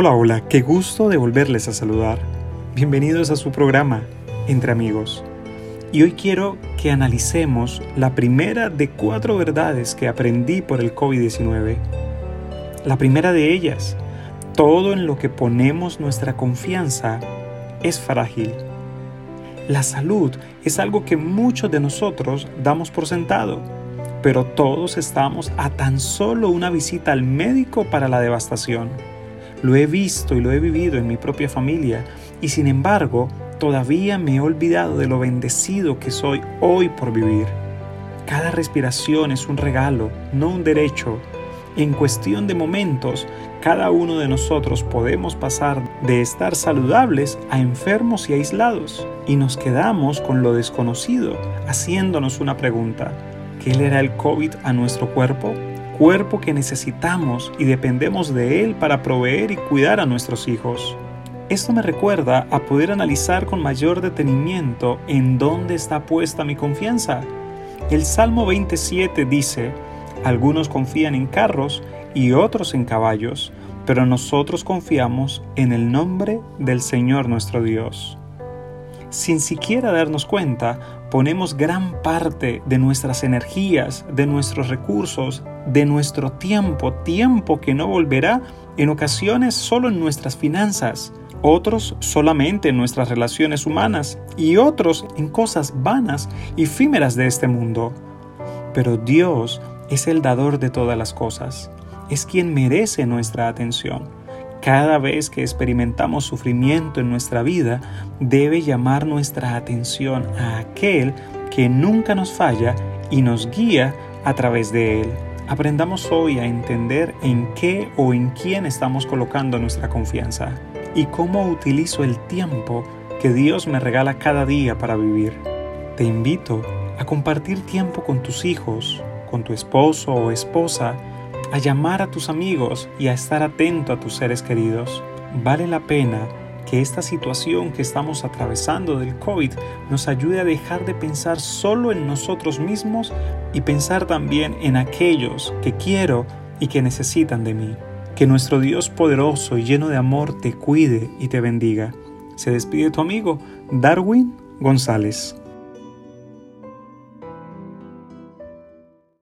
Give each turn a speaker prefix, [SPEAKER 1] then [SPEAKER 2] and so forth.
[SPEAKER 1] Hola, hola, qué gusto de volverles a saludar. Bienvenidos a su programa, Entre Amigos. Y hoy quiero que analicemos la primera de cuatro verdades que aprendí por el COVID-19. La primera de ellas, todo en lo que ponemos nuestra confianza es frágil. La salud es algo que muchos de nosotros damos por sentado, pero todos estamos a tan solo una visita al médico para la devastación. Lo he visto y lo he vivido en mi propia familia y sin embargo todavía me he olvidado de lo bendecido que soy hoy por vivir. Cada respiración es un regalo, no un derecho. En cuestión de momentos, cada uno de nosotros podemos pasar de estar saludables a enfermos y aislados y nos quedamos con lo desconocido, haciéndonos una pregunta. ¿Qué le hará el COVID a nuestro cuerpo? Cuerpo que necesitamos y dependemos de Él para proveer y cuidar a nuestros hijos. Esto me recuerda a poder analizar con mayor detenimiento en dónde está puesta mi confianza. El Salmo 27 dice, algunos confían en carros y otros en caballos, pero nosotros confiamos en el nombre del Señor nuestro Dios sin siquiera darnos cuenta, ponemos gran parte de nuestras energías, de nuestros recursos, de nuestro tiempo, tiempo que no volverá, en ocasiones solo en nuestras finanzas, otros solamente en nuestras relaciones humanas y otros en cosas vanas y efímeras de este mundo. Pero Dios es el dador de todas las cosas, es quien merece nuestra atención. Cada vez que experimentamos sufrimiento en nuestra vida, debe llamar nuestra atención a aquel que nunca nos falla y nos guía a través de él. Aprendamos hoy a entender en qué o en quién estamos colocando nuestra confianza y cómo utilizo el tiempo que Dios me regala cada día para vivir. Te invito a compartir tiempo con tus hijos, con tu esposo o esposa, a llamar a tus amigos y a estar atento a tus seres queridos. Vale la pena que esta situación que estamos atravesando del COVID nos ayude a dejar de pensar solo en nosotros mismos y pensar también en aquellos que quiero y que necesitan de mí. Que nuestro Dios poderoso y lleno de amor te cuide y te bendiga. Se despide tu amigo Darwin González.